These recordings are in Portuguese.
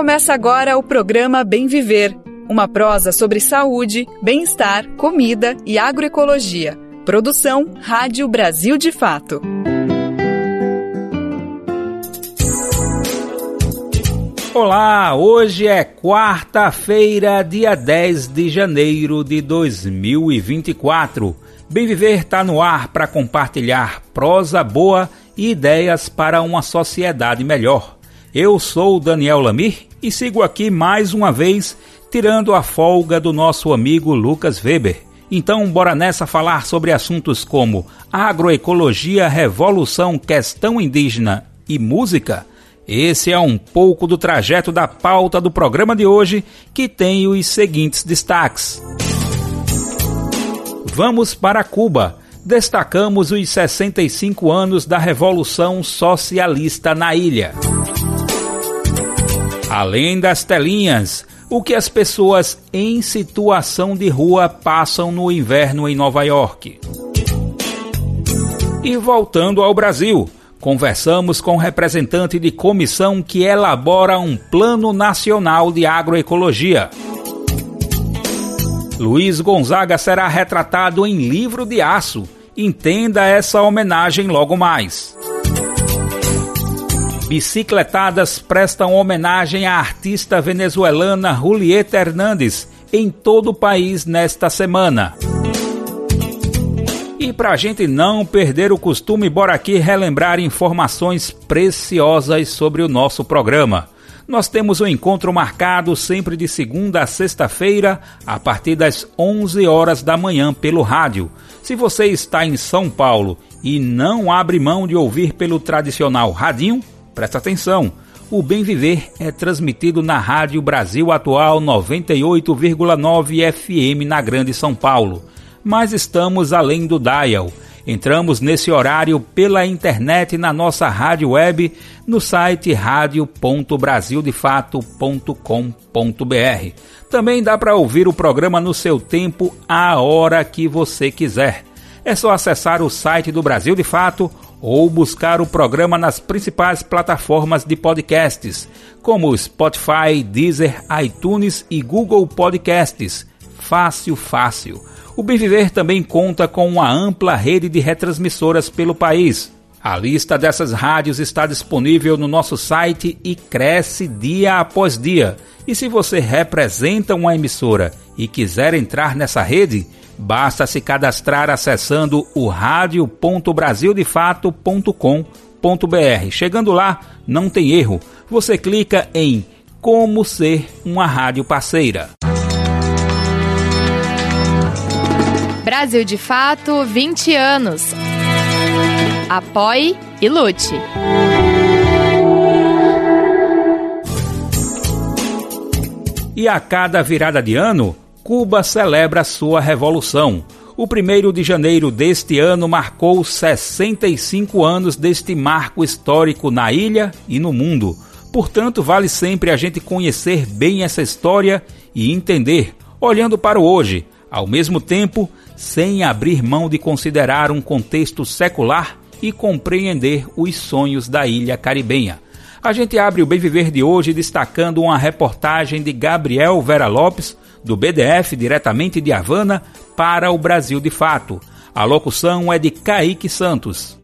Começa agora o programa Bem Viver, uma prosa sobre saúde, bem-estar, comida e agroecologia. Produção Rádio Brasil de Fato. Olá, hoje é quarta-feira, dia 10 de janeiro de 2024. Bem Viver está no ar para compartilhar prosa boa e ideias para uma sociedade melhor. Eu sou Daniel Lamir e sigo aqui mais uma vez tirando a folga do nosso amigo Lucas Weber. Então, bora nessa falar sobre assuntos como agroecologia, revolução, questão indígena e música? Esse é um pouco do trajeto da pauta do programa de hoje, que tem os seguintes destaques. Vamos para Cuba. Destacamos os 65 anos da Revolução Socialista na ilha. Além das telinhas, o que as pessoas em situação de rua passam no inverno em Nova York. E voltando ao Brasil, conversamos com o representante de comissão que elabora um Plano Nacional de Agroecologia. Luiz Gonzaga será retratado em livro de aço. Entenda essa homenagem logo mais. Bicicletadas prestam homenagem à artista venezuelana Julieta Hernandes em todo o país nesta semana. E para a gente não perder o costume, bora aqui relembrar informações preciosas sobre o nosso programa. Nós temos um encontro marcado sempre de segunda a sexta-feira, a partir das 11 horas da manhã pelo rádio. Se você está em São Paulo e não abre mão de ouvir pelo tradicional radinho, presta atenção. O Bem Viver é transmitido na Rádio Brasil Atual 98,9 FM na Grande São Paulo mas estamos além do dial. Entramos nesse horário pela internet na nossa rádio web no site radio.brasildefato.com.br. Também dá para ouvir o programa no seu tempo, a hora que você quiser. É só acessar o site do Brasil de Fato ou buscar o programa nas principais plataformas de podcasts, como Spotify, Deezer, iTunes e Google Podcasts. Fácil, fácil. O Bem Viver também conta com uma ampla rede de retransmissoras pelo país. A lista dessas rádios está disponível no nosso site e cresce dia após dia. E se você representa uma emissora e quiser entrar nessa rede, basta se cadastrar acessando o radio.brasildefato.com.br. Chegando lá, não tem erro. Você clica em Como ser uma rádio parceira. Brasil de Fato 20 anos. Apoie e lute. E a cada virada de ano, Cuba celebra sua revolução. O 1 de janeiro deste ano marcou 65 anos deste marco histórico na ilha e no mundo. Portanto, vale sempre a gente conhecer bem essa história e entender, olhando para o hoje, ao mesmo tempo, sem abrir mão de considerar um contexto secular e compreender os sonhos da ilha caribenha. A gente abre o Bem Viver de hoje destacando uma reportagem de Gabriel Vera Lopes, do BDF, diretamente de Havana, para o Brasil de Fato. A locução é de Kaique Santos.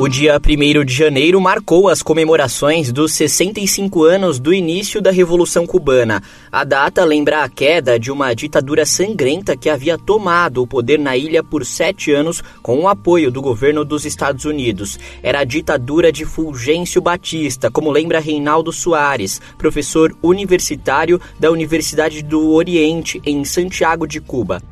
O dia 1 de janeiro marcou as comemorações dos 65 anos do início da Revolução Cubana. A data lembra a queda de uma ditadura sangrenta que havia tomado o poder na ilha por sete anos com o apoio do governo dos Estados Unidos. Era a ditadura de Fulgêncio Batista, como lembra Reinaldo Soares, professor universitário da Universidade do Oriente, em Santiago de Cuba.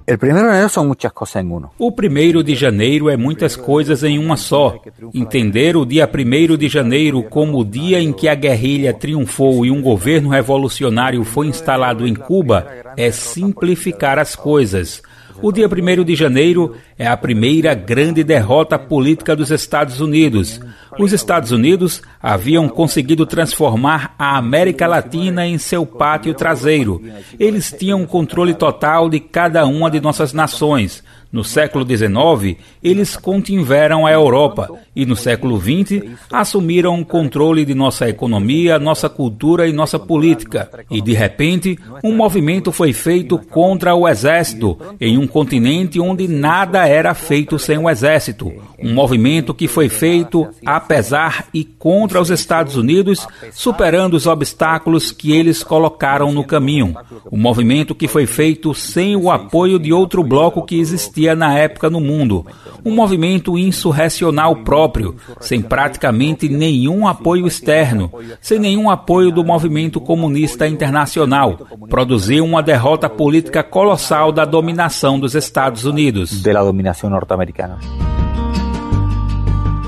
O primeiro de janeiro é muitas coisas em uma só Entender o dia 1 de janeiro como o dia em que a guerrilha triunfou e um governo revolucionário foi instalado em Cuba é simplificar as coisas. O dia 1 de janeiro é a primeira grande derrota política dos Estados Unidos. Os Estados Unidos haviam conseguido transformar a América Latina em seu pátio traseiro. Eles tinham controle total de cada uma de nossas nações. No século XIX, eles contiveram a Europa e no século XX assumiram o controle de nossa economia, nossa cultura e nossa política. E de repente, um movimento foi feito contra o exército em um continente onde nada era feito sem o exército. Um movimento que foi feito apesar e contra os Estados Unidos, superando os obstáculos que eles colocaram no caminho. Um movimento que foi feito sem o apoio de outro bloco que existia existia na época no mundo. Um movimento insurrecional próprio, sem praticamente nenhum apoio externo, sem nenhum apoio do movimento comunista internacional. Produziu uma derrota política colossal da dominação dos Estados Unidos.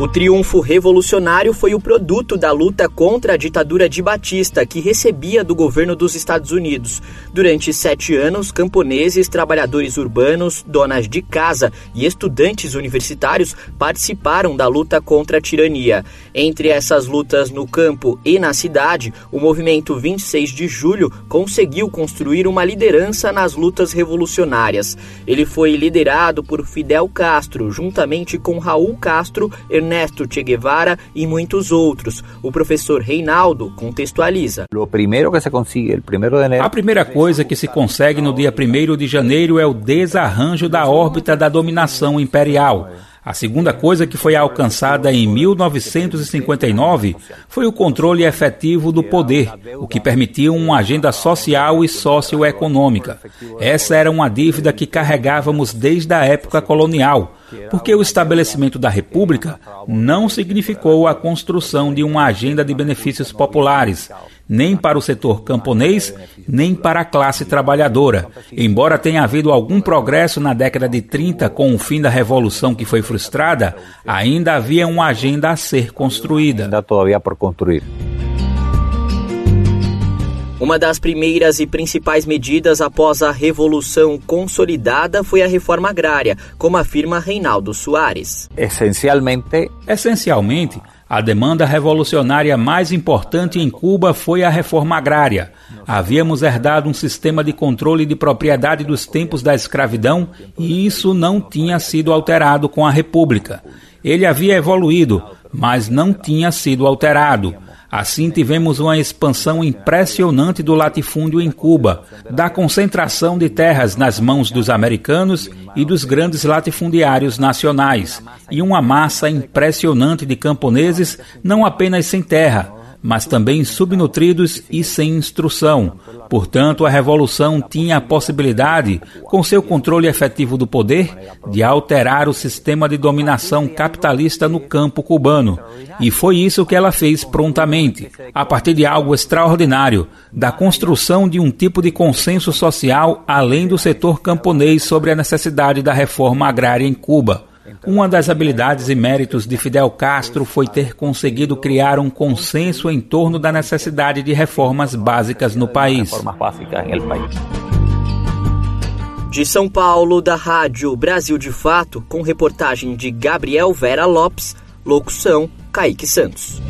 O triunfo revolucionário foi o produto da luta contra a ditadura de Batista, que recebia do governo dos Estados Unidos. Durante sete anos, camponeses, trabalhadores urbanos, donas de casa e estudantes universitários participaram da luta contra a tirania. Entre essas lutas no campo e na cidade, o movimento 26 de julho conseguiu construir uma liderança nas lutas revolucionárias. Ele foi liderado por Fidel Castro, juntamente com Raul Castro, Ernesto Che Guevara e muitos outros. O professor Reinaldo contextualiza. A primeira coisa que se consegue no dia 1 de janeiro é o desarranjo da órbita da dominação imperial. A segunda coisa que foi alcançada em 1959 foi o controle efetivo do poder, o que permitiu uma agenda social e socioeconômica. Essa era uma dívida que carregávamos desde a época colonial, porque o estabelecimento da República não significou a construção de uma agenda de benefícios populares, nem para o setor camponês, nem para a classe trabalhadora. Embora tenha havido algum progresso na década de 30 com o fim da revolução que foi frustrada, ainda havia uma agenda a ser construída. Ainda todavia por construir. Uma das primeiras e principais medidas após a Revolução consolidada foi a reforma agrária, como afirma Reinaldo Soares. Essencialmente, Essencialmente a demanda revolucionária mais importante em Cuba foi a reforma agrária. Havíamos herdado um sistema de controle de propriedade dos tempos da escravidão e isso não tinha sido alterado com a República. Ele havia evoluído, mas não tinha sido alterado. Assim, tivemos uma expansão impressionante do latifúndio em Cuba, da concentração de terras nas mãos dos americanos e dos grandes latifundiários nacionais, e uma massa impressionante de camponeses não apenas sem terra, mas também subnutridos e sem instrução. Portanto, a revolução tinha a possibilidade, com seu controle efetivo do poder, de alterar o sistema de dominação capitalista no campo cubano. E foi isso que ela fez prontamente, a partir de algo extraordinário, da construção de um tipo de consenso social além do setor camponês sobre a necessidade da reforma agrária em Cuba. Uma das habilidades e méritos de Fidel Castro foi ter conseguido criar um consenso em torno da necessidade de reformas básicas no país. De São Paulo, da Rádio Brasil de Fato, com reportagem de Gabriel Vera Lopes, locução Kaique Santos.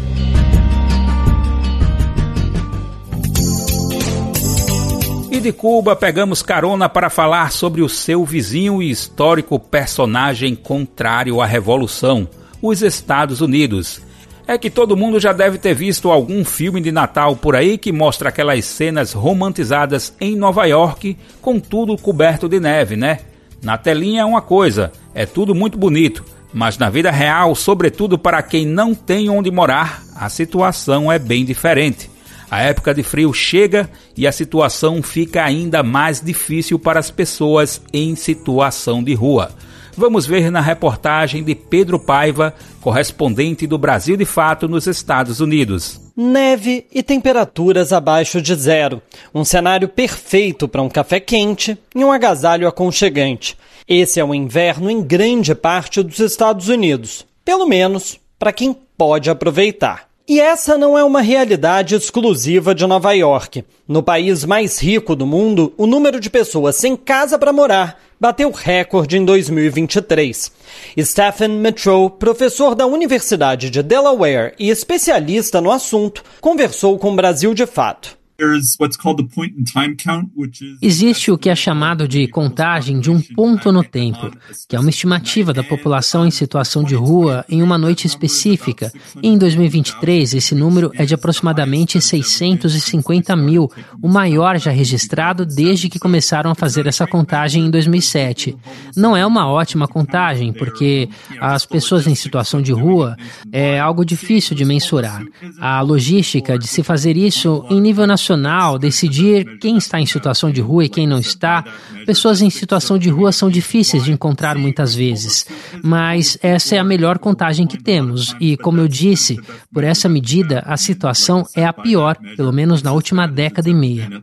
De Cuba pegamos carona para falar sobre o seu vizinho e histórico personagem contrário à revolução, os Estados Unidos. É que todo mundo já deve ter visto algum filme de Natal por aí que mostra aquelas cenas romantizadas em Nova York com tudo coberto de neve, né? Na telinha é uma coisa, é tudo muito bonito, mas na vida real, sobretudo para quem não tem onde morar, a situação é bem diferente. A época de frio chega e a situação fica ainda mais difícil para as pessoas em situação de rua. Vamos ver na reportagem de Pedro Paiva, correspondente do Brasil de Fato nos Estados Unidos. Neve e temperaturas abaixo de zero. Um cenário perfeito para um café quente e um agasalho aconchegante. Esse é o inverno em grande parte dos Estados Unidos, pelo menos para quem pode aproveitar. E essa não é uma realidade exclusiva de Nova York. No país mais rico do mundo, o número de pessoas sem casa para morar bateu recorde em 2023. Stephen Metro, professor da Universidade de Delaware e especialista no assunto, conversou com o Brasil de Fato. Existe o que é chamado de contagem de um ponto no tempo, que é uma estimativa da população em situação de rua em uma noite específica. E em 2023, esse número é de aproximadamente 650 mil, o maior já registrado desde que começaram a fazer essa contagem em 2007. Não é uma ótima contagem, porque as pessoas em situação de rua é algo difícil de mensurar. A logística de se fazer isso em nível nacional, decidir quem está em situação de rua e quem não está, pessoas em situação de rua são difíceis de encontrar muitas vezes. Mas essa é a melhor contagem que temos e, como eu disse, por essa medida a situação é a pior, pelo menos na última década e meia.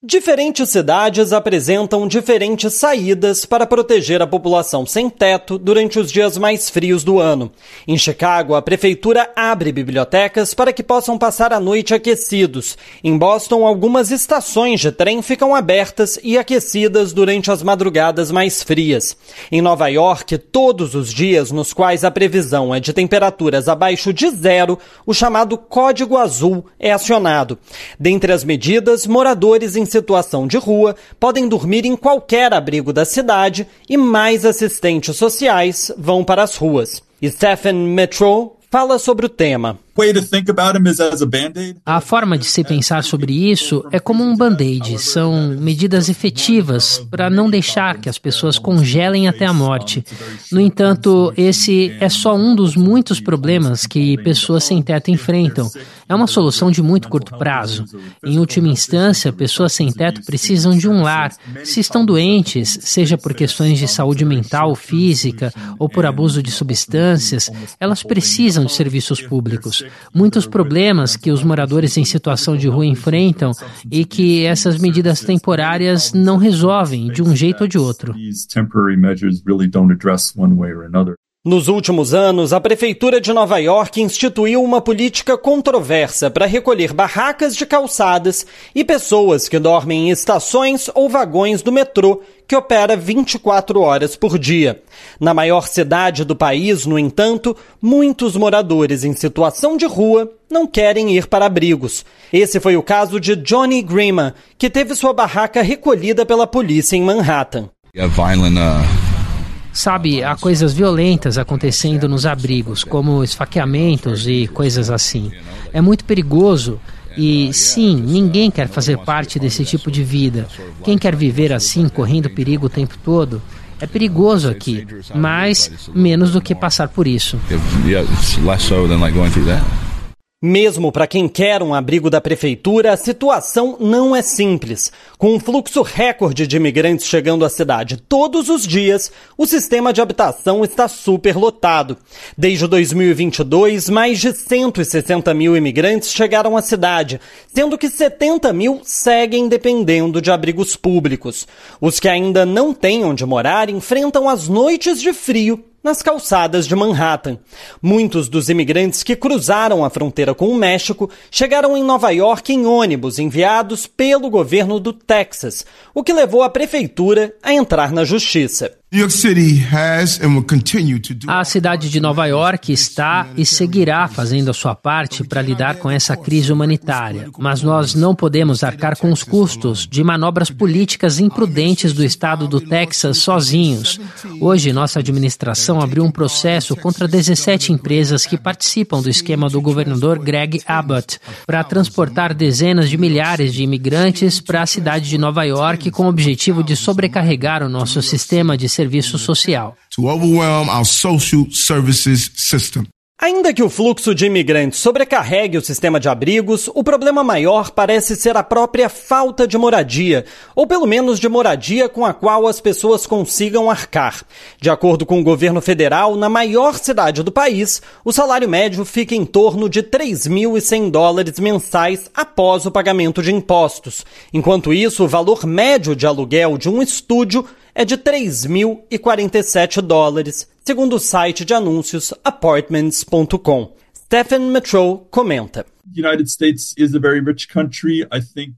Diferentes cidades apresentam diferentes saídas para proteger a população sem teto durante os dias mais frios do ano. Em Chicago, a prefeitura abre bibliotecas para que possam passar a noite aquecidos. Em Boston, algumas estações de trem ficam abertas e aquecidas durante as madrugadas mais frias. Em Nova York, todos os dias nos quais a previsão é de temperaturas abaixo de zero, o chamado Código Azul é acionado. Dentre as medidas, moradores em situação de rua podem dormir em qualquer abrigo da cidade e mais assistentes sociais vão para as ruas. Stephen Metro fala sobre o tema. A forma de se pensar sobre isso é como um band-aid. São medidas efetivas para não deixar que as pessoas congelem até a morte. No entanto, esse é só um dos muitos problemas que pessoas sem teto enfrentam. É uma solução de muito curto prazo. Em última instância, pessoas sem teto precisam de um lar. Se estão doentes, seja por questões de saúde mental, física ou por abuso de substâncias, elas precisam de serviços públicos muitos problemas que os moradores em situação de rua enfrentam e que essas medidas temporárias não resolvem de um jeito ou de outro. Nos últimos anos, a Prefeitura de Nova York instituiu uma política controversa para recolher barracas de calçadas e pessoas que dormem em estações ou vagões do metrô que opera 24 horas por dia. Na maior cidade do país, no entanto, muitos moradores em situação de rua não querem ir para abrigos. Esse foi o caso de Johnny Grima, que teve sua barraca recolhida pela polícia em Manhattan. Sabe, há coisas violentas acontecendo nos abrigos, como esfaqueamentos e coisas assim. É muito perigoso. E sim, ninguém quer fazer parte desse tipo de vida. Quem quer viver assim, correndo perigo o tempo todo? É perigoso aqui, mas menos do que passar por isso. Mesmo para quem quer um abrigo da prefeitura, a situação não é simples. Com um fluxo recorde de imigrantes chegando à cidade todos os dias, o sistema de habitação está superlotado. Desde 2022, mais de 160 mil imigrantes chegaram à cidade, sendo que 70 mil seguem dependendo de abrigos públicos. Os que ainda não têm onde morar enfrentam as noites de frio nas calçadas de Manhattan. Muitos dos imigrantes que cruzaram a fronteira com o México chegaram em Nova York em ônibus enviados pelo governo do Texas, o que levou a prefeitura a entrar na justiça. A cidade de Nova York está e seguirá fazendo a sua parte para lidar com essa crise humanitária, mas nós não podemos arcar com os custos de manobras políticas imprudentes do estado do Texas sozinhos. Hoje, nossa administração abriu um processo contra 17 empresas que participam do esquema do governador Greg Abbott para transportar dezenas de milhares de imigrantes para a cidade de Nova York com o objetivo de sobrecarregar o nosso sistema de serviço social. Ainda que o fluxo de imigrantes sobrecarregue o sistema de abrigos, o problema maior parece ser a própria falta de moradia, ou pelo menos de moradia com a qual as pessoas consigam arcar. De acordo com o governo federal, na maior cidade do país, o salário médio fica em torno de 3.100 dólares mensais após o pagamento de impostos. Enquanto isso, o valor médio de aluguel de um estúdio é de 3.047 dólares, segundo o site de anúncios apartments.com. Stephen Metro comenta.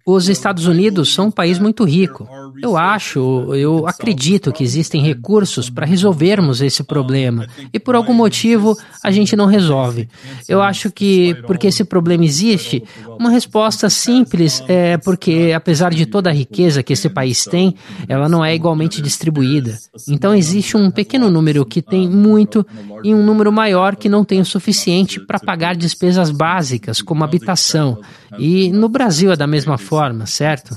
Os Estados Unidos são um país muito rico. Eu acho, eu acredito que existem recursos para resolvermos esse problema e por algum motivo a gente não resolve. Eu acho que porque esse problema existe, uma resposta simples é porque apesar de toda a riqueza que esse país tem, ela não é igualmente distribuída. Então existe um pequeno número que tem muito e um número maior que não tem o suficiente para pagar despesas básicas como habitação. E no Brasil é da mesma forma, certo?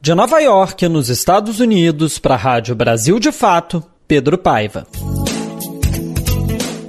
De Nova York, nos Estados Unidos, para a Rádio Brasil de Fato, Pedro Paiva.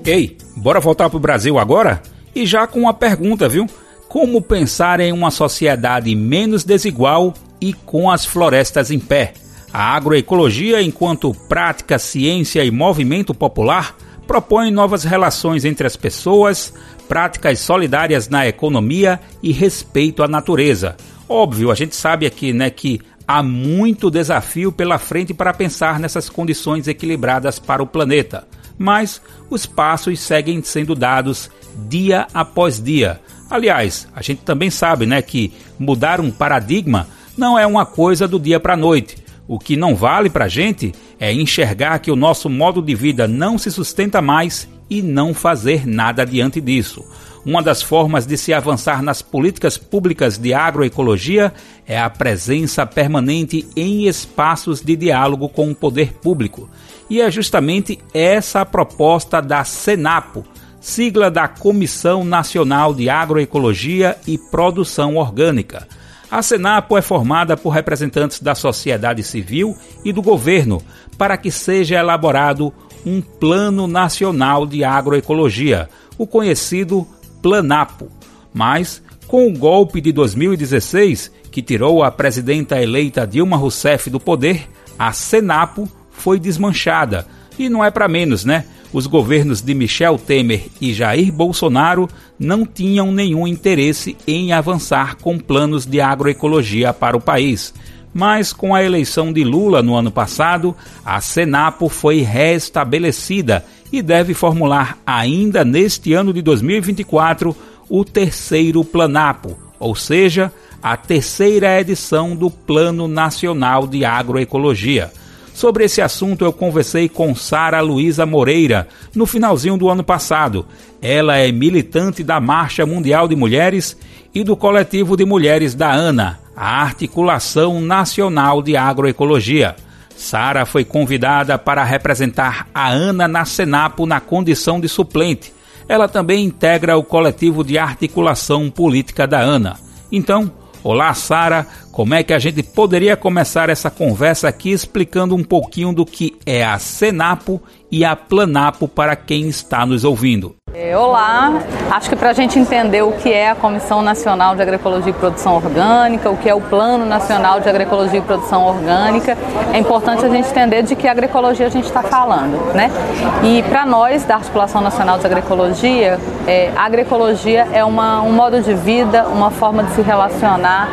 Ei, bora voltar para o Brasil agora? E já com uma pergunta, viu? Como pensar em uma sociedade menos desigual e com as florestas em pé? A agroecologia, enquanto prática, ciência e movimento popular, propõe novas relações entre as pessoas, práticas solidárias na economia e respeito à natureza. Óbvio, a gente sabe aqui, né, que há muito desafio pela frente para pensar nessas condições equilibradas para o planeta, mas os passos seguem sendo dados dia após dia. Aliás, a gente também sabe, né, que mudar um paradigma não é uma coisa do dia para a noite. O que não vale para a gente é enxergar que o nosso modo de vida não se sustenta mais e não fazer nada diante disso. Uma das formas de se avançar nas políticas públicas de agroecologia é a presença permanente em espaços de diálogo com o poder público. E é justamente essa a proposta da Senapo, sigla da Comissão Nacional de Agroecologia e Produção Orgânica. A Senapo é formada por representantes da sociedade civil e do governo para que seja elaborado um Plano Nacional de Agroecologia, o conhecido Planapo. Mas, com o golpe de 2016, que tirou a presidenta eleita Dilma Rousseff do poder, a Senapo foi desmanchada. E não é para menos, né? Os governos de Michel Temer e Jair Bolsonaro não tinham nenhum interesse em avançar com planos de agroecologia para o país. Mas com a eleição de Lula no ano passado, a Senapo foi restabelecida e deve formular ainda neste ano de 2024 o terceiro Planapo, ou seja, a terceira edição do Plano Nacional de Agroecologia. Sobre esse assunto eu conversei com Sara Luísa Moreira no finalzinho do ano passado. Ela é militante da Marcha Mundial de Mulheres e do coletivo de mulheres da ANA, a Articulação Nacional de Agroecologia. Sara foi convidada para representar a ANA na Senapo na condição de suplente. Ela também integra o coletivo de articulação política da ANA. Então, Olá, Sara. Como é que a gente poderia começar essa conversa aqui explicando um pouquinho do que é a Senapo e a Planapo para quem está nos ouvindo? É, olá, acho que para a gente entender o que é a Comissão Nacional de Agroecologia e Produção Orgânica, o que é o Plano Nacional de Agroecologia e Produção Orgânica, é importante a gente entender de que agroecologia a gente está falando, né? E para nós, da Articulação Nacional de Agroecologia, é, a agroecologia é uma, um modo de vida, uma forma de se relacionar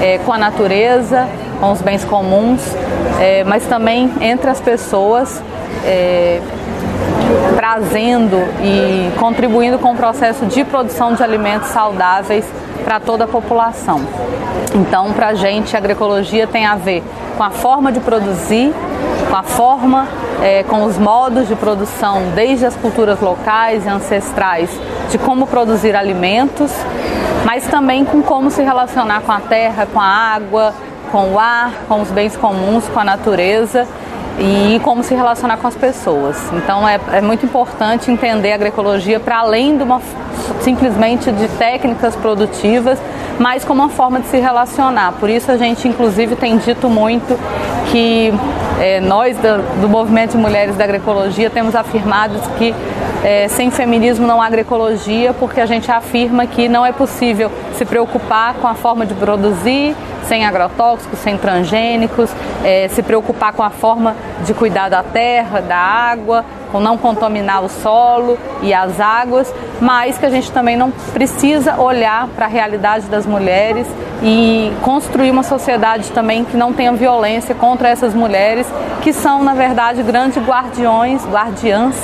é, com a natureza, com os bens comuns, é, mas também entre as pessoas é, trazendo e contribuindo com o processo de produção de alimentos saudáveis para toda a população. Então, para a gente, a agroecologia tem a ver com a forma de produzir, com a forma, é, com os modos de produção, desde as culturas locais e ancestrais, de como produzir alimentos, mas também com como se relacionar com a terra, com a água, com o ar, com os bens comuns, com a natureza e como se relacionar com as pessoas. Então é, é muito importante entender a agroecologia para além de uma simplesmente de técnicas produtivas, mas como uma forma de se relacionar. Por isso a gente inclusive tem dito muito que é, nós do, do, movimento de mulheres da agroecologia temos afirmado que é, sem feminismo não há agroecologia, porque a gente afirma que não é possível se preocupar com a forma de produzir sem agrotóxicos, sem transgênicos, é, se preocupar com a forma de cuidar da terra, da água, com não contaminar o solo e as águas, mas que a gente também não precisa olhar para a realidade das mulheres e construir uma sociedade também que não tenha violência contra essas mulheres, que são, na verdade, grandes guardiões, guardiãs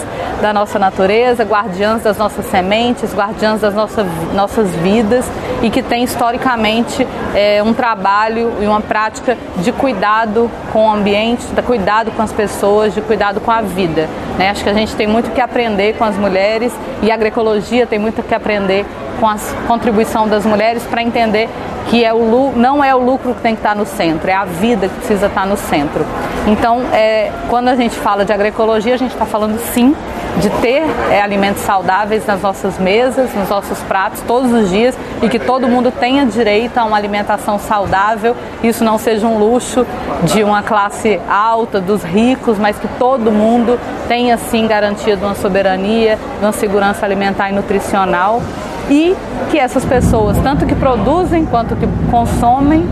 da nossa natureza, guardiãs das nossas sementes, guardiãs das nossas, nossas vidas e que tem historicamente é, um trabalho e uma prática de cuidado com o ambiente, de cuidado com as pessoas, de cuidado com a vida. Né? Acho que a gente tem muito que aprender com as mulheres e a agroecologia tem muito que aprender com a contribuição das mulheres para entender que é o, não é o lucro que tem que estar no centro, é a vida que precisa estar no centro. Então, é, quando a gente fala de agroecologia, a gente está falando sim de ter é, alimentos saudáveis nas nossas mesas, nos nossos pratos todos os dias e que todo mundo tenha direito a uma alimentação saudável. Isso não seja um luxo de uma classe alta, dos ricos, mas que todo mundo tenha sim garantia de uma soberania, de uma segurança alimentar e nutricional e que essas pessoas, tanto que produzem quanto que consomem,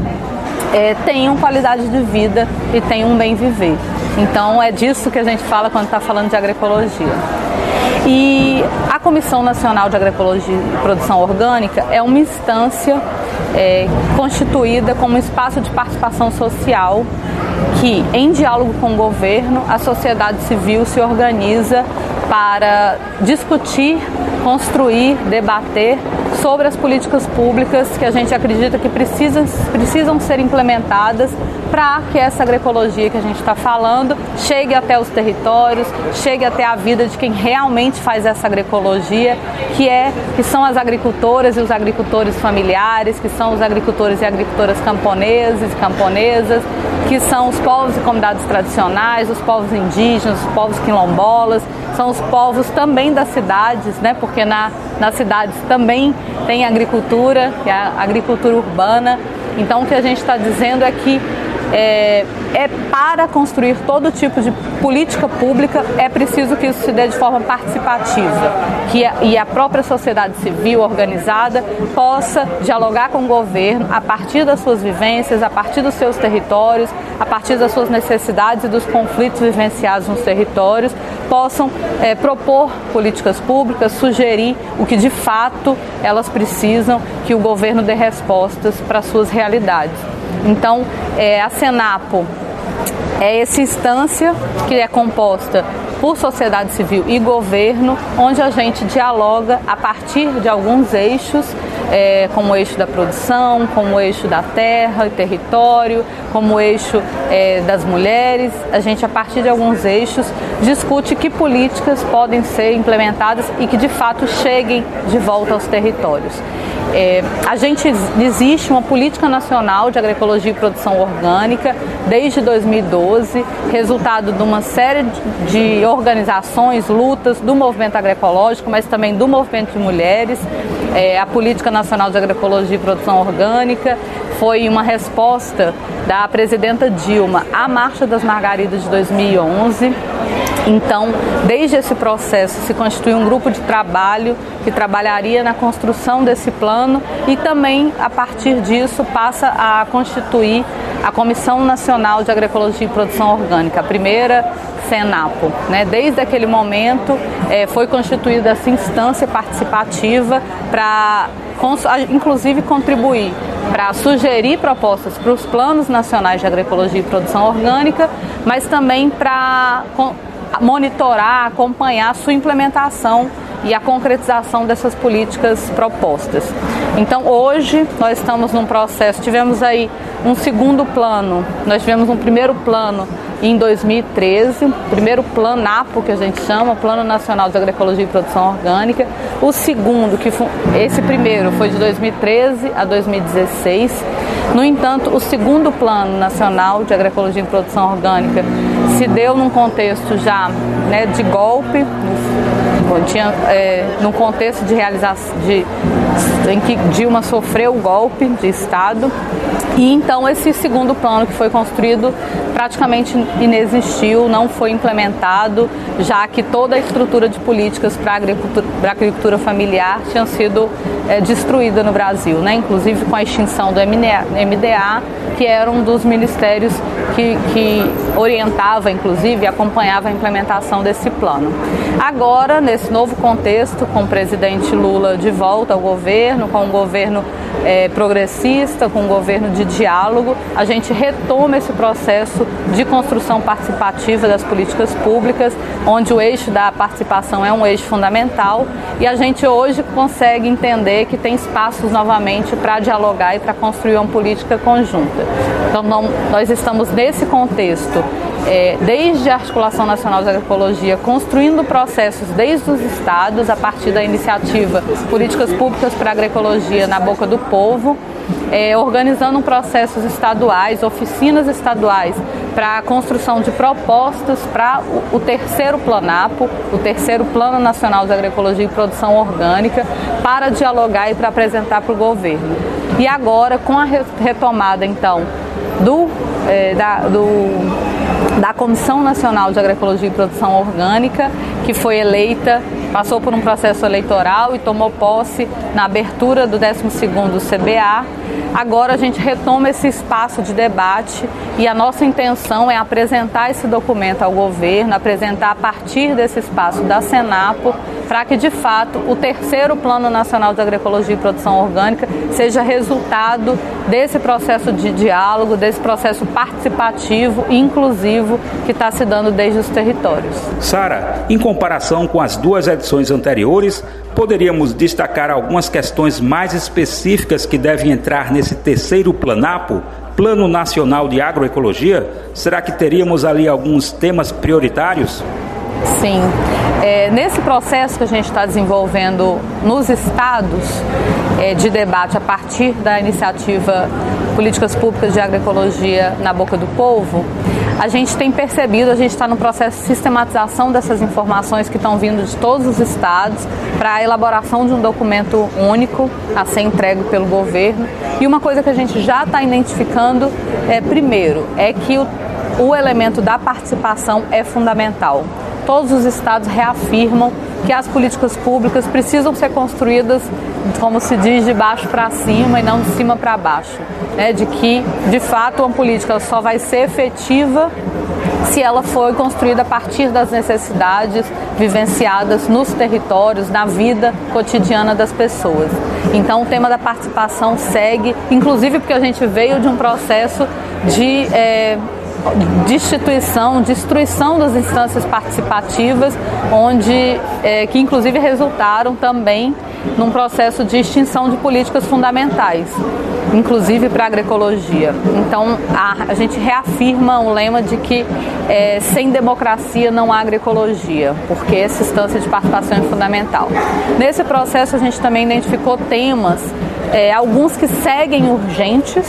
é, tenham qualidade de vida e tenham um bem viver. Então é disso que a gente fala quando está falando de agroecologia. E a Comissão Nacional de Agroecologia e Produção Orgânica é uma instância é, constituída como um espaço de participação social que, em diálogo com o governo, a sociedade civil se organiza para discutir, construir, debater sobre as políticas públicas que a gente acredita que precisam, precisam ser implementadas para que essa agroecologia que a gente está falando chegue até os territórios, chegue até a vida de quem realmente faz essa agroecologia, que é que são as agricultoras e os agricultores familiares, que são os agricultores e agricultoras camponeses e camponesas, que são os povos e comunidades tradicionais, os povos indígenas, os povos quilombolas, são os povos também das cidades, né? Porque na, nas cidades também tem agricultura, que é a agricultura urbana. Então o que a gente está dizendo é que é, é, para construir todo tipo de política pública é preciso que isso se dê de forma participativa, que a, e a própria sociedade civil organizada possa dialogar com o governo a partir das suas vivências, a partir dos seus territórios, a partir das suas necessidades e dos conflitos vivenciados nos territórios, possam é, propor políticas públicas, sugerir o que de fato elas precisam que o governo dê respostas para suas realidades. Então, é, a Senapo é essa instância que é composta por sociedade civil e governo, onde a gente dialoga a partir de alguns eixos, é, como o eixo da produção, como o eixo da terra e território, como o eixo é, das mulheres. A gente, a partir de alguns eixos, discute que políticas podem ser implementadas e que de fato cheguem de volta aos territórios. É, a gente existe uma política nacional de agroecologia e produção orgânica desde 2012, resultado de uma série de organizações, lutas do movimento agroecológico, mas também do movimento de mulheres. É, a política nacional de agroecologia e produção orgânica foi uma resposta da presidenta Dilma à Marcha das Margaridas de 2011 então, desde esse processo se constituiu um grupo de trabalho que trabalharia na construção desse plano e também, a partir disso, passa a constituir a Comissão Nacional de Agroecologia e Produção Orgânica, a primeira Senapo. Né? Desde aquele momento é, foi constituída essa instância participativa para, inclusive, contribuir para sugerir propostas para os planos nacionais de agroecologia e produção orgânica, mas também para monitorar, acompanhar a sua implementação e a concretização dessas políticas propostas. Então, hoje nós estamos num processo, tivemos aí um segundo plano, nós tivemos um primeiro plano em 2013, primeiro plano NAPO que a gente chama, Plano Nacional de Agroecologia e Produção Orgânica. O segundo, que foi, esse primeiro foi de 2013 a 2016. No entanto, o segundo Plano Nacional de Agroecologia e Produção Orgânica se deu num contexto já né, de golpe, tinha, é, num contexto de realização de, em que Dilma sofreu o golpe de Estado e então esse segundo plano que foi construído praticamente inexistiu, não foi implementado, já que toda a estrutura de políticas para a agricultura, agricultura, familiar tinha sido é, destruída no Brasil, né? inclusive com a extinção do MDA, que era um dos ministérios que, que orientava, inclusive, acompanhava a implementação desse plano. Agora, nesse novo contexto, com o presidente Lula de volta ao governo, com um governo é, progressista, com um governo de diálogo, a gente retoma esse processo de construção participativa das políticas públicas, onde o eixo da participação é um eixo fundamental e a gente hoje consegue entender que tem espaços novamente para dialogar e para construir uma política conjunta. Então, não, nós estamos nesse contexto é, desde a Articulação Nacional de Agroecologia, construindo processos desde os estados, a partir da iniciativa Políticas Públicas para a Agroecologia na Boca do Povo, é, organizando processos estaduais, oficinas estaduais para a construção de propostas para o, o, terceiro planapo, o terceiro Plano Nacional de Agroecologia e Produção Orgânica, para dialogar e para apresentar para o governo. E agora, com a retomada, então, do, é, da, do, da Comissão Nacional de Agroecologia e Produção Orgânica, que foi eleita, passou por um processo eleitoral e tomou posse na abertura do 12º CBA. Agora a gente retoma esse espaço de debate e a nossa intenção é apresentar esse documento ao governo, apresentar a partir desse espaço da Senapo para que de fato o terceiro Plano Nacional de Agroecologia e Produção Orgânica seja resultado desse processo de diálogo, desse processo participativo e inclusivo que está se dando desde os territórios. Sara, em comparação com as duas edições anteriores, poderíamos destacar algumas questões mais específicas que devem entrar nesse terceiro planapo? Plano Nacional de Agroecologia? Será que teríamos ali alguns temas prioritários? Sim. É, nesse processo que a gente está desenvolvendo nos estados é, de debate a partir da iniciativa Políticas Públicas de Agroecologia na Boca do Povo, a gente tem percebido, a gente está no processo de sistematização dessas informações que estão vindo de todos os estados para a elaboração de um documento único a ser entregue pelo governo. E uma coisa que a gente já está identificando, é, primeiro, é que o, o elemento da participação é fundamental todos os estados reafirmam que as políticas públicas precisam ser construídas, como se diz, de baixo para cima e não de cima para baixo. Né? De que, de fato, uma política só vai ser efetiva se ela for construída a partir das necessidades vivenciadas nos territórios, na vida cotidiana das pessoas. Então, o tema da participação segue, inclusive porque a gente veio de um processo de é, destituição, destruição das instâncias participativas, onde é, que inclusive resultaram também num processo de extinção de políticas fundamentais, inclusive para a agroecologia. Então a, a, gente reafirma o lema de que é, sem democracia não há agroecologia, porque essa instância de participação é fundamental. Nesse processo a gente também identificou temas é, alguns que seguem urgentes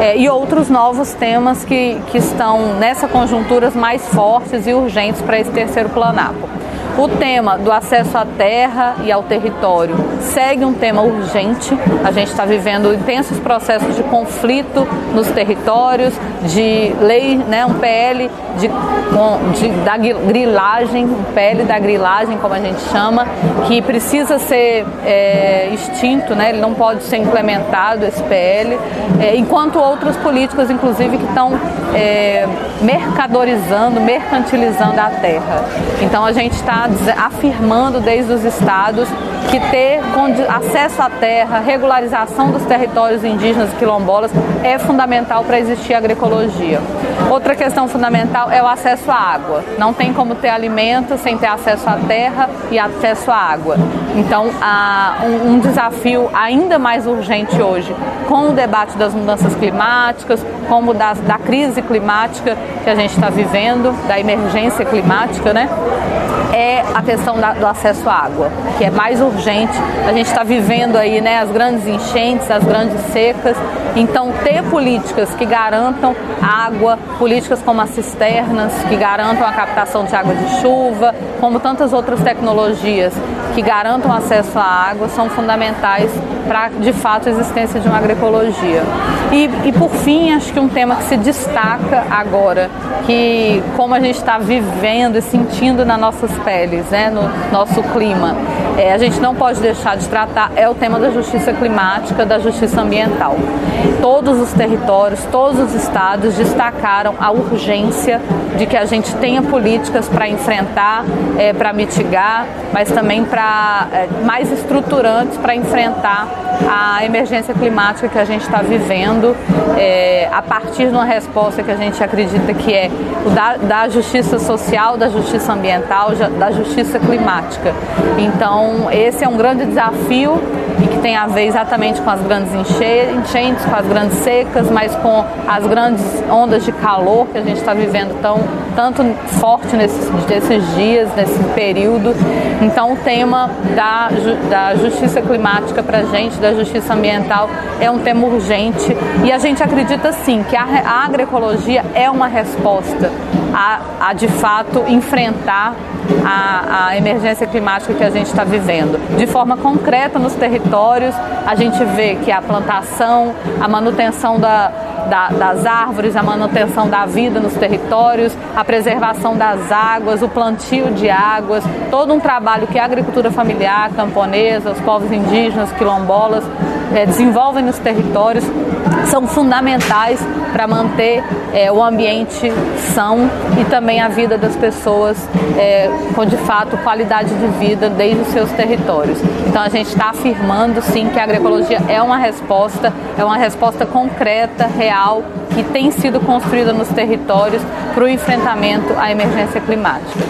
é, e outros novos temas que, que estão nessa conjuntura mais fortes e urgentes para esse terceiro planapo. O tema do acesso à terra e ao território segue um tema urgente. A gente está vivendo intensos processos de conflito nos territórios, de lei, né, um PL de, de, da grilagem, um PL da grilagem, como a gente chama, que precisa ser é, extinto, né, ele não pode ser implementado, esse PL, é, enquanto outras políticas, inclusive, que estão é, mercadorizando, mercantilizando a terra. Então a gente está afirmando desde os estados que ter acesso à terra, regularização dos territórios indígenas e quilombolas é fundamental para existir agroecologia. Outra questão fundamental é o acesso à água. Não tem como ter alimento sem ter acesso à terra e acesso à água. Então, um, um desafio ainda mais urgente hoje, com o debate das mudanças climáticas, como da, da crise climática que a gente está vivendo, da emergência climática, né? É a questão da, do acesso à água, que é mais urgente. A gente está vivendo aí né, as grandes enchentes, as grandes secas. Então, ter políticas que garantam água, políticas como as cisternas, que garantam a captação de água de chuva, como tantas outras tecnologias que garantam acesso à água, são fundamentais para, de fato, a existência de uma agroecologia. E, e, por fim, acho que um tema que se destaca agora, que como a gente está vivendo e sentindo nas nossas peles, né, no nosso clima, é, a gente não pode deixar de tratar é o tema da justiça climática, da justiça ambiental. Todos os territórios, todos os estados destacaram a urgência de que a gente tenha políticas para enfrentar, é, para mitigar, mas também para é, mais estruturantes para enfrentar a emergência climática que a gente está vivendo, é, a partir de uma resposta que a gente acredita que é da, da justiça social, da justiça ambiental, da justiça climática. Então, esse é um grande desafio tem a ver exatamente com as grandes enchentes, com as grandes secas, mas com as grandes ondas de calor que a gente está vivendo tão, tanto forte nesses, nesses dias, nesse período. Então, o tema da, da justiça climática para a gente, da justiça ambiental, é um tema urgente e a gente acredita sim que a, a agroecologia é uma resposta a, a de fato enfrentar a, a emergência climática que a gente está vivendo. De forma concreta nos territórios, a gente vê que a plantação, a manutenção da, da, das árvores, a manutenção da vida nos territórios, a preservação das águas, o plantio de águas, todo um trabalho que a agricultura familiar, camponesa, os povos indígenas, quilombolas é, desenvolvem nos territórios são fundamentais para manter é, o ambiente são e também a vida das pessoas é, com de fato qualidade de vida desde os seus territórios. Então a gente está afirmando sim que a agroecologia é uma resposta, é uma resposta concreta, real, que tem sido construída nos territórios para o enfrentamento à emergência climática.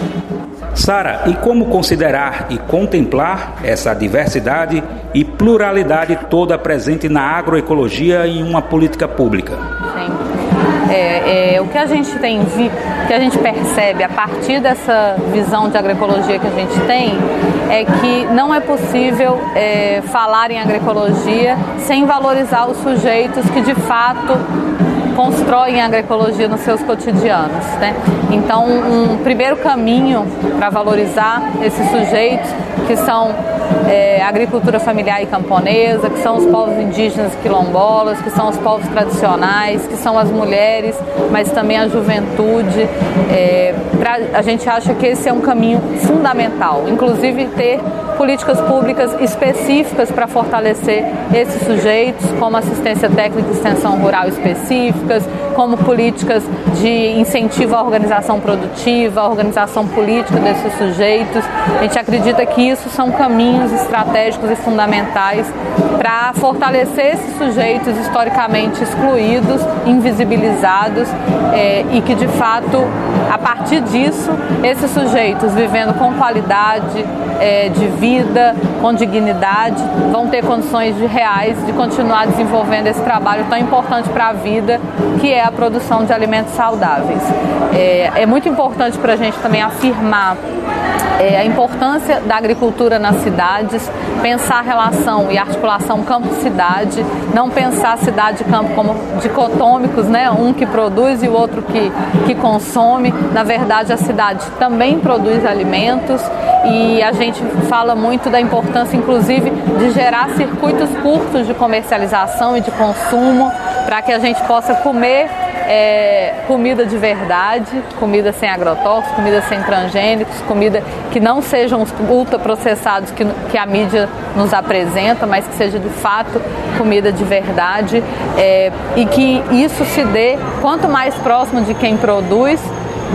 Sara, e como considerar e contemplar essa diversidade e pluralidade toda presente na agroecologia em uma política pública? É, é, o que a gente tem que a gente percebe a partir dessa visão de agroecologia que a gente tem é que não é possível é, falar em agroecologia sem valorizar os sujeitos que de fato constroem a agroecologia nos seus cotidianos. Né? Então, um primeiro caminho para valorizar esses sujeitos, que são é, agricultura familiar e camponesa, que são os povos indígenas quilombolas, que são os povos tradicionais, que são as mulheres, mas também a juventude. É, pra, a gente acha que esse é um caminho fundamental, inclusive ter políticas públicas específicas para fortalecer esses sujeitos, como assistência técnica e extensão rural específicas, como políticas de incentivo à organização produtiva, à organização política desses sujeitos. A gente acredita que isso são caminhos estratégicos e fundamentais para fortalecer esses sujeitos historicamente excluídos, invisibilizados é, e que de fato, a partir disso, esses sujeitos vivendo com qualidade é, de vida, com dignidade, vão ter condições de reais de continuar desenvolvendo esse trabalho tão importante para a vida, que é a produção de alimentos saudáveis. É, é muito importante para a gente também afirmar é, a importância da agricultura nas cidades, pensar a relação e articulação campo-cidade, não pensar cidade e campo como dicotômicos, né? um que produz e o outro que, que consome. Na verdade, a cidade também produz alimentos e a gente fala muito da importância, inclusive, de gerar circuitos curtos de comercialização e de consumo para que a gente possa comer é, comida de verdade, comida sem agrotóxicos, comida sem transgênicos, comida que não sejam os ultraprocessados que, que a mídia nos apresenta, mas que seja de fato comida de verdade é, e que isso se dê quanto mais próximo de quem produz,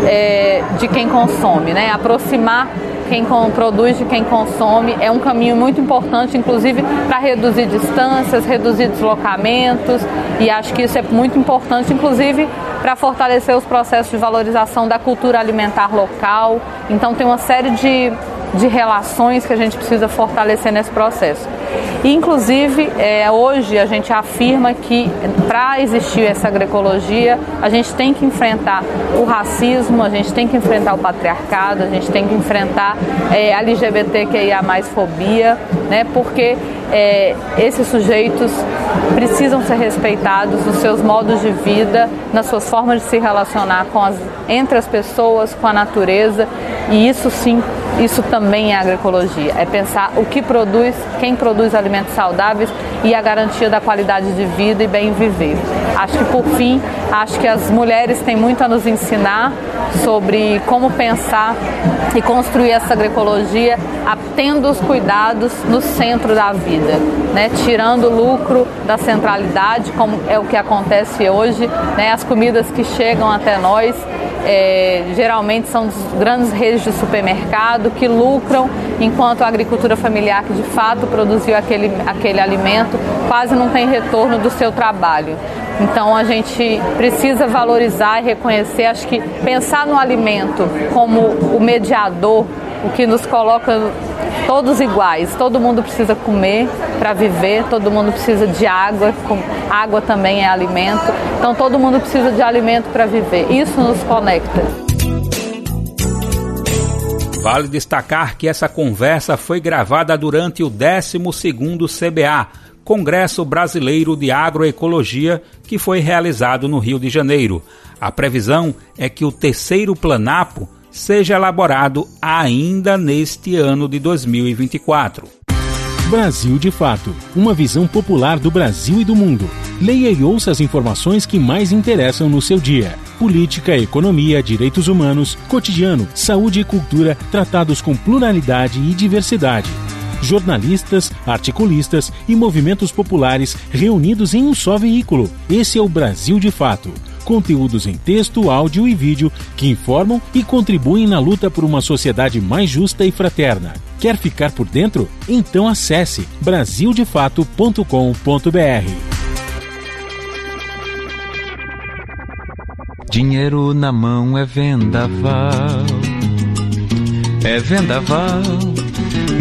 é, de quem consome, né? Aproximar quem produz de quem consome é um caminho muito importante, inclusive para reduzir distâncias, reduzir deslocamentos, e acho que isso é muito importante, inclusive para fortalecer os processos de valorização da cultura alimentar local. Então, tem uma série de, de relações que a gente precisa fortalecer nesse processo. Inclusive, é, hoje a gente afirma que para existir essa agroecologia, a gente tem que enfrentar o racismo, a gente tem que enfrentar o patriarcado, a gente tem que enfrentar é, a LGBTQIA mais fobia, né? Porque é, esses sujeitos precisam ser respeitados nos seus modos de vida, nas suas formas de se relacionar com as, entre as pessoas, com a natureza, e isso sim Isso também é agroecologia, é pensar o que produz, quem produz alimentos saudáveis e a garantia da qualidade de vida e bem viver. Acho que por fim, acho que as mulheres têm muito a nos ensinar sobre como pensar e construir essa agroecologia tendo os cuidados no centro da vida, né? tirando o lucro da centralidade, como é o que acontece hoje, né? as comidas que chegam até nós é, geralmente são dos grandes redes de supermercado que lucram, enquanto a agricultura familiar que de fato produziu aquele, aquele alimento quase não tem retorno do seu trabalho. Então a gente precisa valorizar e reconhecer, acho que pensar no alimento como o mediador, o que nos coloca todos iguais. Todo mundo precisa comer para viver, todo mundo precisa de água, água também é alimento. Então todo mundo precisa de alimento para viver. Isso nos conecta. Vale destacar que essa conversa foi gravada durante o 12º CBA, Congresso Brasileiro de Agroecologia, que foi realizado no Rio de Janeiro. A previsão é que o terceiro planapo seja elaborado ainda neste ano de 2024. Brasil de Fato uma visão popular do Brasil e do mundo. Leia e ouça as informações que mais interessam no seu dia. Política, economia, direitos humanos, cotidiano, saúde e cultura tratados com pluralidade e diversidade jornalistas, articulistas e movimentos populares reunidos em um só veículo. Esse é o Brasil de Fato conteúdos em texto, áudio e vídeo que informam e contribuem na luta por uma sociedade mais justa e fraterna. Quer ficar por dentro? Então acesse brasildefato.com.br. Dinheiro na mão é vendaval, é vendaval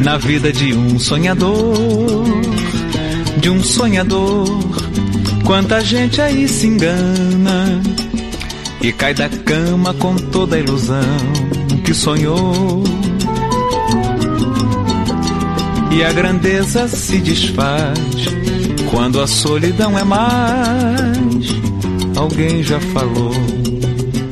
na vida de um sonhador, de um sonhador Quanta gente aí se engana e cai da cama com toda a ilusão que sonhou. E a grandeza se desfaz quando a solidão é mais. Alguém já falou.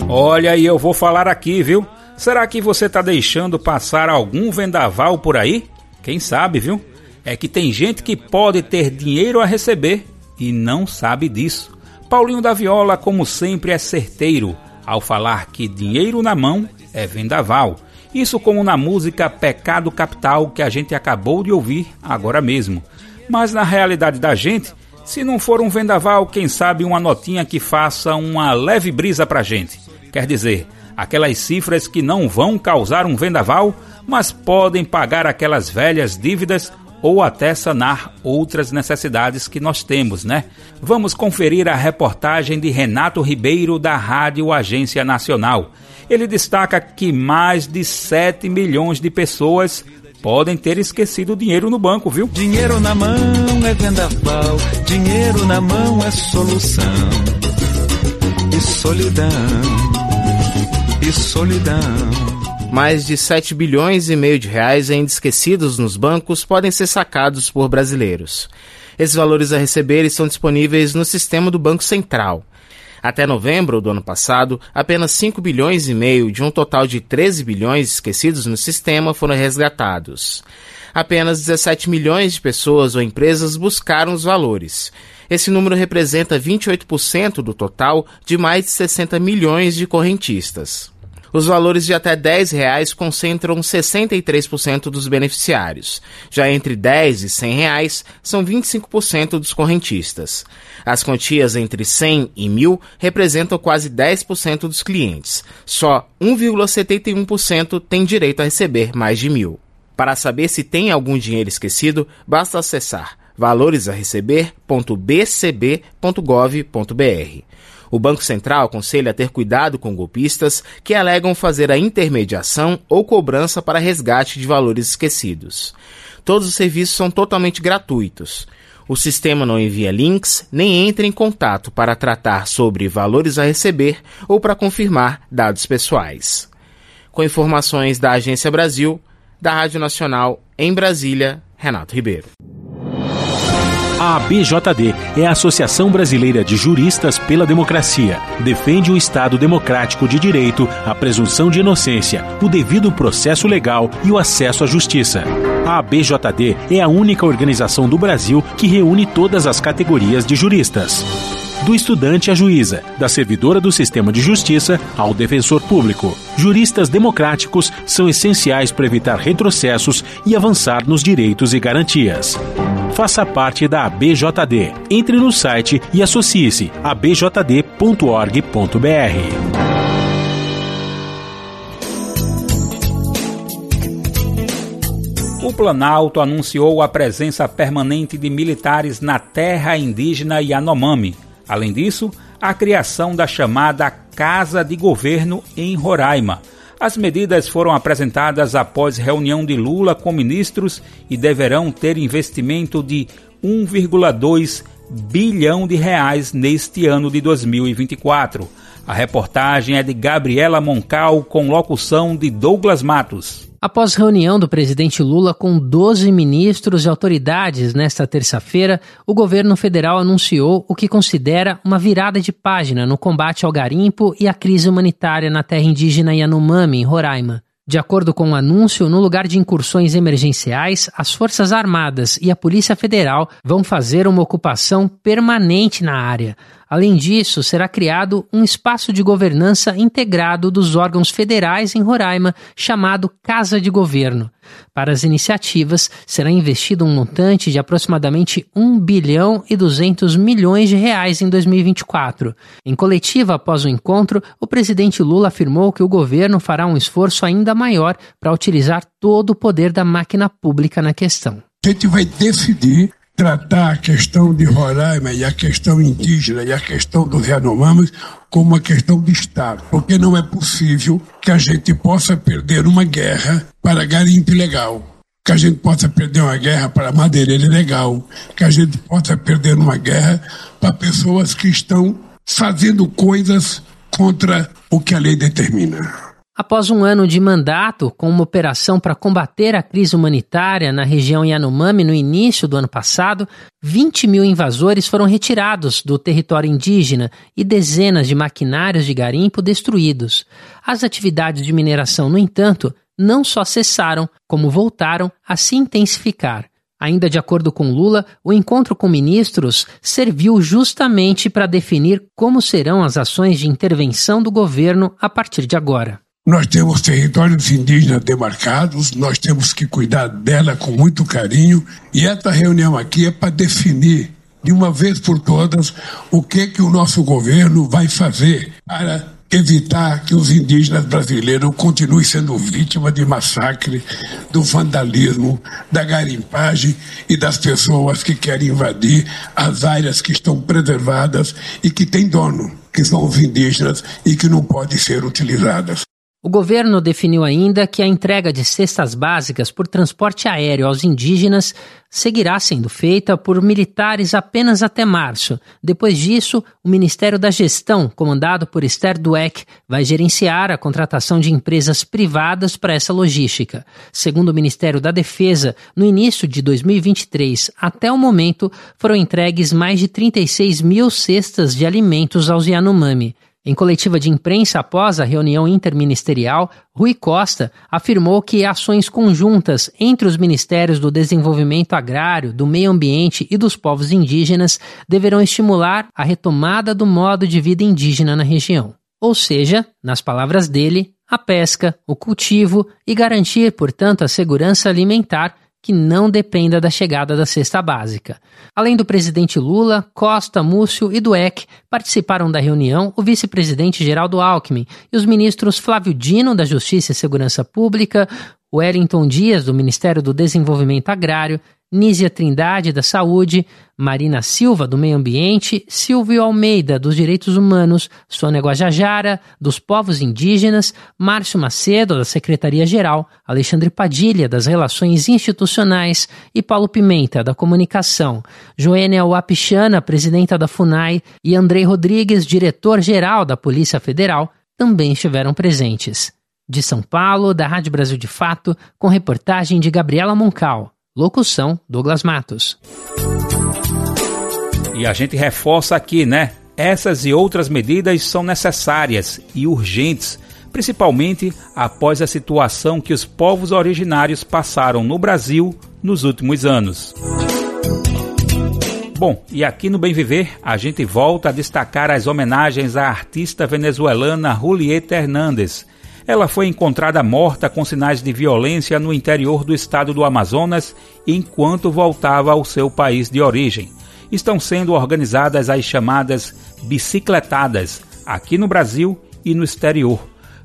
Olha, e eu vou falar aqui, viu? Será que você tá deixando passar algum vendaval por aí? Quem sabe, viu? É que tem gente que pode ter dinheiro a receber e não sabe disso. Paulinho da Viola, como sempre, é certeiro ao falar que dinheiro na mão é vendaval. Isso como na música Pecado Capital que a gente acabou de ouvir agora mesmo. Mas na realidade da gente, se não for um vendaval, quem sabe uma notinha que faça uma leve brisa pra gente. Quer dizer, aquelas cifras que não vão causar um vendaval, mas podem pagar aquelas velhas dívidas ou até sanar outras necessidades que nós temos, né? Vamos conferir a reportagem de Renato Ribeiro da Rádio Agência Nacional. Ele destaca que mais de 7 milhões de pessoas podem ter esquecido o dinheiro no banco, viu? Dinheiro na mão é vendaval, dinheiro na mão é solução. E solidão, e solidão. Mais de 7 bilhões e meio de reais ainda esquecidos nos bancos podem ser sacados por brasileiros. Esses valores a receber estão disponíveis no sistema do Banco Central. Até novembro do ano passado, apenas 5 bilhões e meio de um total de 13 bilhões esquecidos no sistema foram resgatados. Apenas 17 milhões de pessoas ou empresas buscaram os valores. Esse número representa 28% do total de mais de 60 milhões de correntistas. Os valores de até 10 reais concentram 63% dos beneficiários. Já entre R$ 10 e 100 reais, são 25% dos correntistas. As quantias entre 100 e 1.000 representam quase 10% dos clientes. Só 1,71% tem direito a receber mais de mil. Para saber se tem algum dinheiro esquecido, basta acessar valoresareceber.bcb.gov.br. O Banco Central aconselha a ter cuidado com golpistas que alegam fazer a intermediação ou cobrança para resgate de valores esquecidos. Todos os serviços são totalmente gratuitos. O sistema não envia links nem entra em contato para tratar sobre valores a receber ou para confirmar dados pessoais. Com informações da Agência Brasil, da Rádio Nacional em Brasília, Renato Ribeiro. A ABJD é a Associação Brasileira de Juristas pela Democracia. Defende o Estado democrático de direito, a presunção de inocência, o devido processo legal e o acesso à justiça. A ABJD é a única organização do Brasil que reúne todas as categorias de juristas do estudante à juíza, da servidora do sistema de justiça ao defensor público. Juristas democráticos são essenciais para evitar retrocessos e avançar nos direitos e garantias. Faça parte da ABJD. Entre no site e associe-se a abjd.org.br. O Planalto anunciou a presença permanente de militares na terra indígena Yanomami. Além disso, a criação da chamada Casa de Governo em Roraima, as medidas foram apresentadas após reunião de Lula com ministros e deverão ter investimento de 1,2 bilhão de reais neste ano de 2024. A reportagem é de Gabriela Moncal com locução de Douglas Matos. Após reunião do presidente Lula com 12 ministros e autoridades nesta terça-feira, o governo federal anunciou o que considera uma virada de página no combate ao garimpo e à crise humanitária na terra indígena Yanomami, em Roraima. De acordo com o anúncio, no lugar de incursões emergenciais, as Forças Armadas e a Polícia Federal vão fazer uma ocupação permanente na área. Além disso, será criado um espaço de governança integrado dos órgãos federais em Roraima, chamado Casa de Governo. Para as iniciativas, será investido um montante de aproximadamente 1 bilhão e 200 milhões de reais em 2024. Em coletiva após o encontro, o presidente Lula afirmou que o governo fará um esforço ainda maior para utilizar todo o poder da máquina pública na questão. A gente vai decidir tratar a questão de Roraima e a questão indígena e a questão dos Yanomamis como uma questão de Estado, porque não é possível que a gente possa perder uma guerra para garimpo ilegal, que a gente possa perder uma guerra para madeireira ilegal, que a gente possa perder uma guerra para pessoas que estão fazendo coisas contra o que a lei determina. Após um ano de mandato, com uma operação para combater a crise humanitária na região Yanomami no início do ano passado, 20 mil invasores foram retirados do território indígena e dezenas de maquinários de garimpo destruídos. As atividades de mineração, no entanto, não só cessaram, como voltaram a se intensificar. Ainda de acordo com Lula, o encontro com ministros serviu justamente para definir como serão as ações de intervenção do governo a partir de agora. Nós temos territórios indígenas demarcados, nós temos que cuidar dela com muito carinho, e essa reunião aqui é para definir de uma vez por todas o que que o nosso governo vai fazer para evitar que os indígenas brasileiros continuem sendo vítimas de massacre, do vandalismo, da garimpagem e das pessoas que querem invadir as áreas que estão preservadas e que têm dono, que são os indígenas e que não podem ser utilizadas. O governo definiu ainda que a entrega de cestas básicas por transporte aéreo aos indígenas seguirá sendo feita por militares apenas até março. Depois disso, o Ministério da Gestão, comandado por Esther Dweck, vai gerenciar a contratação de empresas privadas para essa logística. Segundo o Ministério da Defesa, no início de 2023 até o momento, foram entregues mais de 36 mil cestas de alimentos aos Yanomami. Em coletiva de imprensa após a reunião interministerial, Rui Costa afirmou que ações conjuntas entre os Ministérios do Desenvolvimento Agrário, do Meio Ambiente e dos povos indígenas deverão estimular a retomada do modo de vida indígena na região. Ou seja, nas palavras dele, a pesca, o cultivo e garantir, portanto, a segurança alimentar que não dependa da chegada da cesta básica. Além do presidente Lula, Costa, Múcio e Dueck, participaram da reunião o vice-presidente Geraldo Alckmin e os ministros Flávio Dino, da Justiça e Segurança Pública, Wellington Dias, do Ministério do Desenvolvimento Agrário, Nízia Trindade, da Saúde, Marina Silva, do Meio Ambiente, Silvio Almeida, dos Direitos Humanos, Sônia Guajajara, dos Povos Indígenas, Márcio Macedo, da Secretaria-Geral, Alexandre Padilha, das Relações Institucionais e Paulo Pimenta, da Comunicação, Joênia Wapichana, presidenta da FUNAI, e Andrei Rodrigues, diretor-geral da Polícia Federal, também estiveram presentes. De São Paulo, da Rádio Brasil de Fato, com reportagem de Gabriela Moncal. Locução: Douglas Matos. E a gente reforça aqui, né? Essas e outras medidas são necessárias e urgentes, principalmente após a situação que os povos originários passaram no Brasil nos últimos anos. Bom, e aqui no Bem Viver a gente volta a destacar as homenagens à artista venezuelana Julieta Hernández. Ela foi encontrada morta com sinais de violência no interior do estado do Amazonas enquanto voltava ao seu país de origem. Estão sendo organizadas as chamadas bicicletadas aqui no Brasil e no exterior.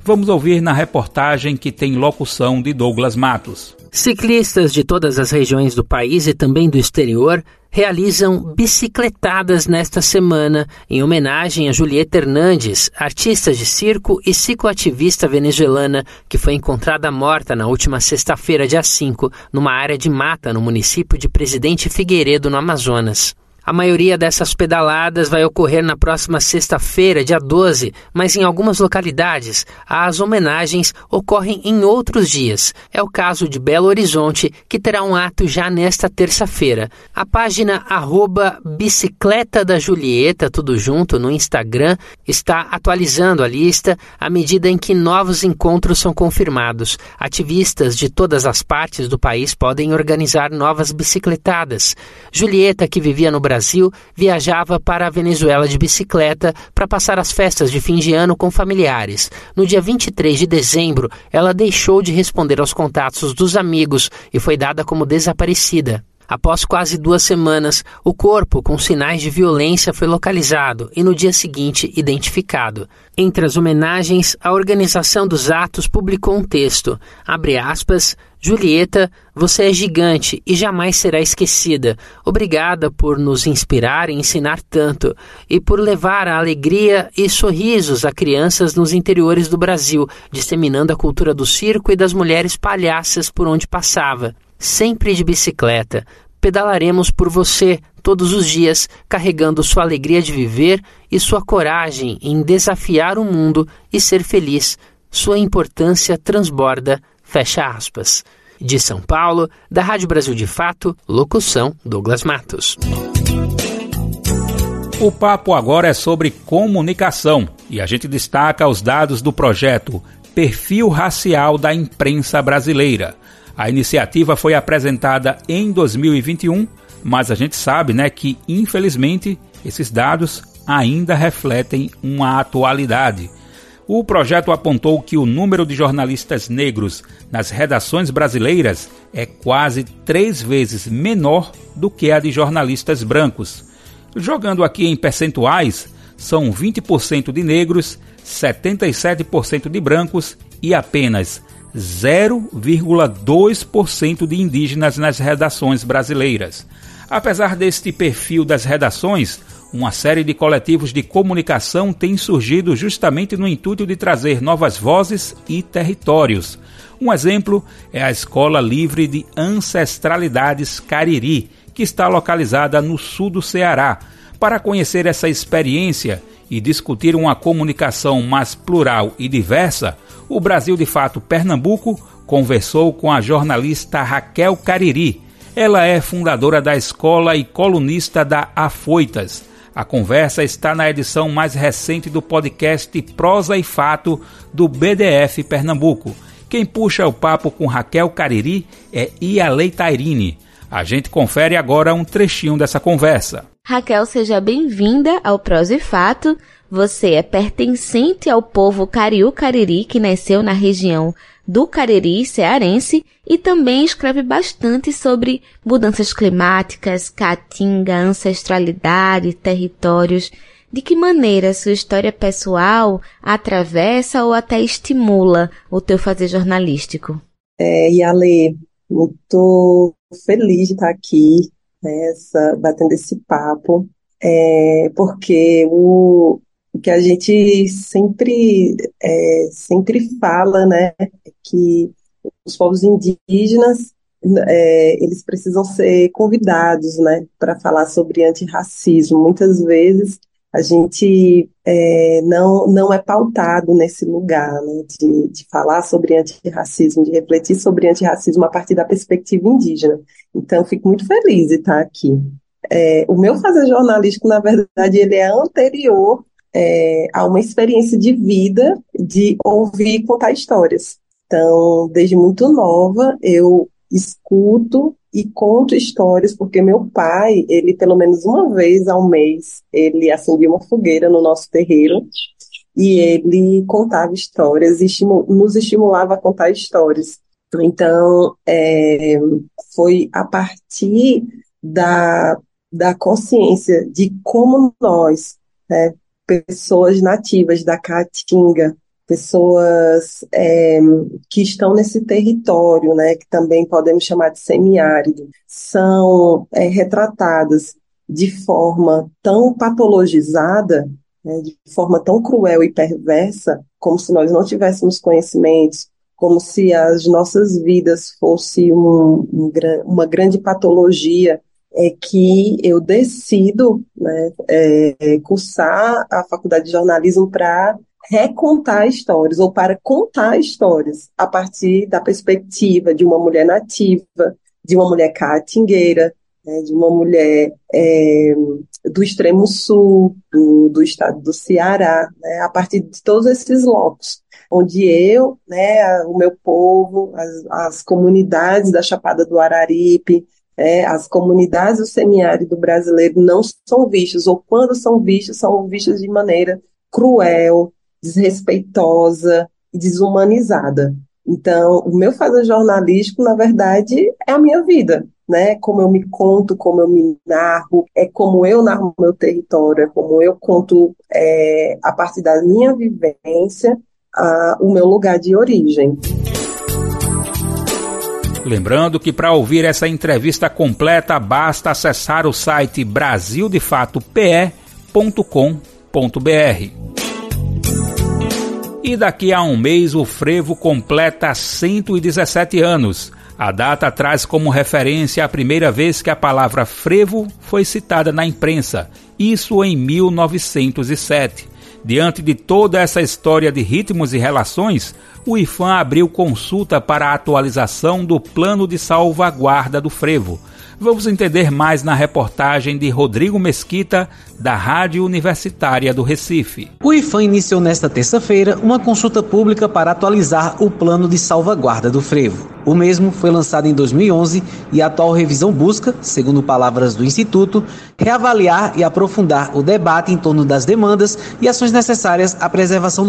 Vamos ouvir na reportagem que tem locução de Douglas Matos. Ciclistas de todas as regiões do país e também do exterior realizam bicicletadas nesta semana em homenagem a Julieta Hernandes, artista de circo e cicloativista venezuelana que foi encontrada morta na última sexta-feira, dia 5, numa área de mata no município de Presidente Figueiredo, no Amazonas. A maioria dessas pedaladas vai ocorrer na próxima sexta-feira, dia 12, mas em algumas localidades as homenagens ocorrem em outros dias. É o caso de Belo Horizonte, que terá um ato já nesta terça-feira. A página arroba Bicicleta da Julieta, tudo junto, no Instagram, está atualizando a lista à medida em que novos encontros são confirmados. Ativistas de todas as partes do país podem organizar novas bicicletadas. Julieta, que vivia no Brasil, Brasil, viajava para a Venezuela de bicicleta para passar as festas de fim de ano com familiares. No dia 23 de dezembro, ela deixou de responder aos contatos dos amigos e foi dada como desaparecida. Após quase duas semanas, o corpo com sinais de violência foi localizado e no dia seguinte identificado. Entre as homenagens, a organização dos atos publicou um texto, abre aspas, Julieta, você é gigante e jamais será esquecida. Obrigada por nos inspirar e ensinar tanto, e por levar a alegria e sorrisos a crianças nos interiores do Brasil, disseminando a cultura do circo e das mulheres palhaças por onde passava. Sempre de bicicleta. Pedalaremos por você todos os dias, carregando sua alegria de viver e sua coragem em desafiar o mundo e ser feliz. Sua importância transborda Fecha aspas. De São Paulo, da Rádio Brasil de Fato, locução Douglas Matos. O papo agora é sobre comunicação e a gente destaca os dados do projeto Perfil Racial da Imprensa Brasileira. A iniciativa foi apresentada em 2021, mas a gente sabe, né, que infelizmente esses dados ainda refletem uma atualidade. O projeto apontou que o número de jornalistas negros nas redações brasileiras é quase três vezes menor do que a de jornalistas brancos. Jogando aqui em percentuais, são 20% de negros, 77% de brancos e apenas 0,2% de indígenas nas redações brasileiras. Apesar deste perfil das redações, uma série de coletivos de comunicação tem surgido justamente no intuito de trazer novas vozes e territórios. Um exemplo é a Escola Livre de Ancestralidades Cariri, que está localizada no sul do Ceará. Para conhecer essa experiência e discutir uma comunicação mais plural e diversa, o Brasil de Fato Pernambuco conversou com a jornalista Raquel Cariri. Ela é fundadora da escola e colunista da Afoitas. A conversa está na edição mais recente do podcast Prosa e Fato do BDF Pernambuco. Quem puxa o papo com Raquel Cariri é Ialei Tairini. A gente confere agora um trechinho dessa conversa. Raquel, seja bem-vinda ao Prosa e Fato. Você é pertencente ao povo Cariú Cariri, que nasceu na região do Cariri cearense e também escreve bastante sobre mudanças climáticas, caatinga, ancestralidade, territórios. De que maneira sua história pessoal atravessa ou até estimula o teu fazer jornalístico? É, Yale, muito feliz de estar aqui, nessa, batendo esse papo, é, porque o, o que a gente sempre, é, sempre fala, né, que os povos indígenas é, eles precisam ser convidados, né, para falar sobre antirracismo. Muitas vezes a gente é, não, não é pautado nesse lugar, né, de, de falar sobre antirracismo, de refletir sobre antirracismo a partir da perspectiva indígena. Então, fico muito feliz de estar aqui. é, o meu fazer jornalístico, na verdade, ele é anterior é, a uma experiência de vida de ouvir e contar histórias. Então, desde muito nova, eu escuto e conto histórias, porque meu pai, ele pelo menos uma vez ao mês, ele acendia uma fogueira no nosso terreiro e ele contava histórias e nos estimulava a contar histórias. Então, é, foi a partir da, da consciência de como nós, né, pessoas nativas da Caatinga, pessoas é, que estão nesse território, né, que também podemos chamar de semiárido, são é, retratadas de forma tão patologizada, né, de forma tão cruel e perversa, como se nós não tivéssemos conhecimentos, como se as nossas vidas fossem um, um, uma grande patologia, é que eu decido né, é, cursar a faculdade de jornalismo para recontar histórias ou para contar histórias a partir da perspectiva de uma mulher nativa, de uma mulher caatingueira, né, de uma mulher é, do extremo sul, do, do estado do Ceará, né, a partir de todos esses locos, onde eu, né, o meu povo, as, as comunidades da Chapada do Araripe, é, as comunidades do semiárido brasileiro não são vistas, ou quando são vistas, são vistas de maneira cruel, desrespeitosa e desumanizada. Então, o meu fazer jornalístico, na verdade, é a minha vida, né? Como eu me conto, como eu me narro, é como eu narro meu território, é como eu conto é, a partir da minha vivência a, o meu lugar de origem. Lembrando que para ouvir essa entrevista completa basta acessar o site brasildefatope.com.br. E daqui a um mês o frevo completa 117 anos. A data traz como referência a primeira vez que a palavra frevo foi citada na imprensa, isso em 1907. Diante de toda essa história de ritmos e relações, o IFAM abriu consulta para a atualização do plano de salvaguarda do frevo Vamos entender mais na reportagem de Rodrigo Mesquita, da Rádio Universitária do Recife. O IFAM iniciou nesta terça-feira uma consulta pública para atualizar o plano de salvaguarda do frevo. O mesmo foi lançado em 2011 e a atual revisão busca, segundo palavras do Instituto, reavaliar e aprofundar o debate em torno das demandas e ações necessárias à preservação do